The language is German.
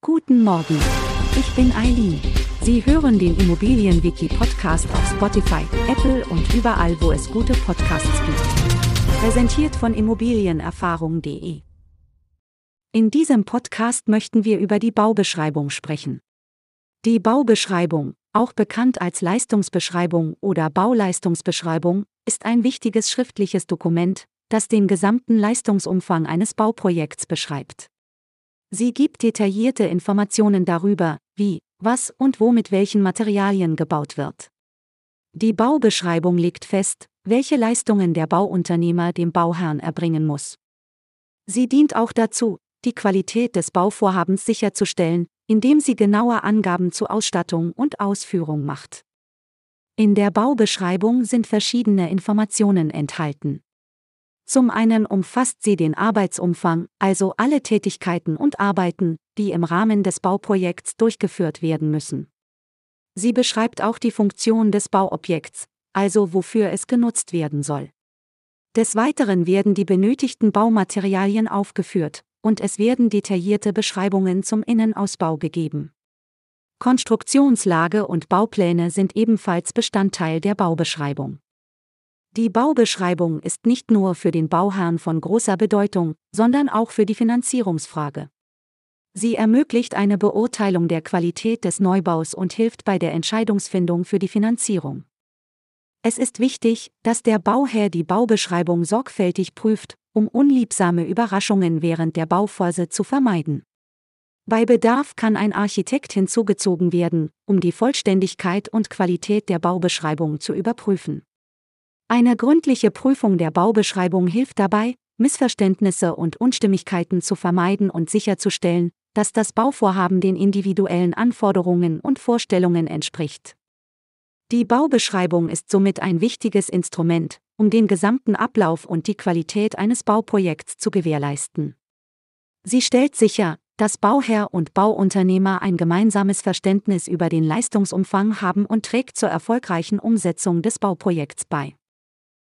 Guten Morgen. Ich bin Eileen. Sie hören den Immobilienwiki-Podcast auf Spotify, Apple und überall, wo es gute Podcasts gibt. Präsentiert von Immobilienerfahrung.de. In diesem Podcast möchten wir über die Baubeschreibung sprechen. Die Baubeschreibung, auch bekannt als Leistungsbeschreibung oder Bauleistungsbeschreibung, ist ein wichtiges schriftliches Dokument, das den gesamten Leistungsumfang eines Bauprojekts beschreibt. Sie gibt detaillierte Informationen darüber, wie, was und wo mit welchen Materialien gebaut wird. Die Baubeschreibung legt fest, welche Leistungen der Bauunternehmer dem Bauherrn erbringen muss. Sie dient auch dazu, die Qualität des Bauvorhabens sicherzustellen, indem sie genaue Angaben zu Ausstattung und Ausführung macht. In der Baubeschreibung sind verschiedene Informationen enthalten. Zum einen umfasst sie den Arbeitsumfang, also alle Tätigkeiten und Arbeiten, die im Rahmen des Bauprojekts durchgeführt werden müssen. Sie beschreibt auch die Funktion des Bauobjekts, also wofür es genutzt werden soll. Des Weiteren werden die benötigten Baumaterialien aufgeführt, und es werden detaillierte Beschreibungen zum Innenausbau gegeben. Konstruktionslage und Baupläne sind ebenfalls Bestandteil der Baubeschreibung. Die Baubeschreibung ist nicht nur für den Bauherrn von großer Bedeutung, sondern auch für die Finanzierungsfrage. Sie ermöglicht eine Beurteilung der Qualität des Neubaus und hilft bei der Entscheidungsfindung für die Finanzierung. Es ist wichtig, dass der Bauherr die Baubeschreibung sorgfältig prüft, um unliebsame Überraschungen während der Bauphase zu vermeiden. Bei Bedarf kann ein Architekt hinzugezogen werden, um die Vollständigkeit und Qualität der Baubeschreibung zu überprüfen. Eine gründliche Prüfung der Baubeschreibung hilft dabei, Missverständnisse und Unstimmigkeiten zu vermeiden und sicherzustellen, dass das Bauvorhaben den individuellen Anforderungen und Vorstellungen entspricht. Die Baubeschreibung ist somit ein wichtiges Instrument, um den gesamten Ablauf und die Qualität eines Bauprojekts zu gewährleisten. Sie stellt sicher, dass Bauherr und Bauunternehmer ein gemeinsames Verständnis über den Leistungsumfang haben und trägt zur erfolgreichen Umsetzung des Bauprojekts bei.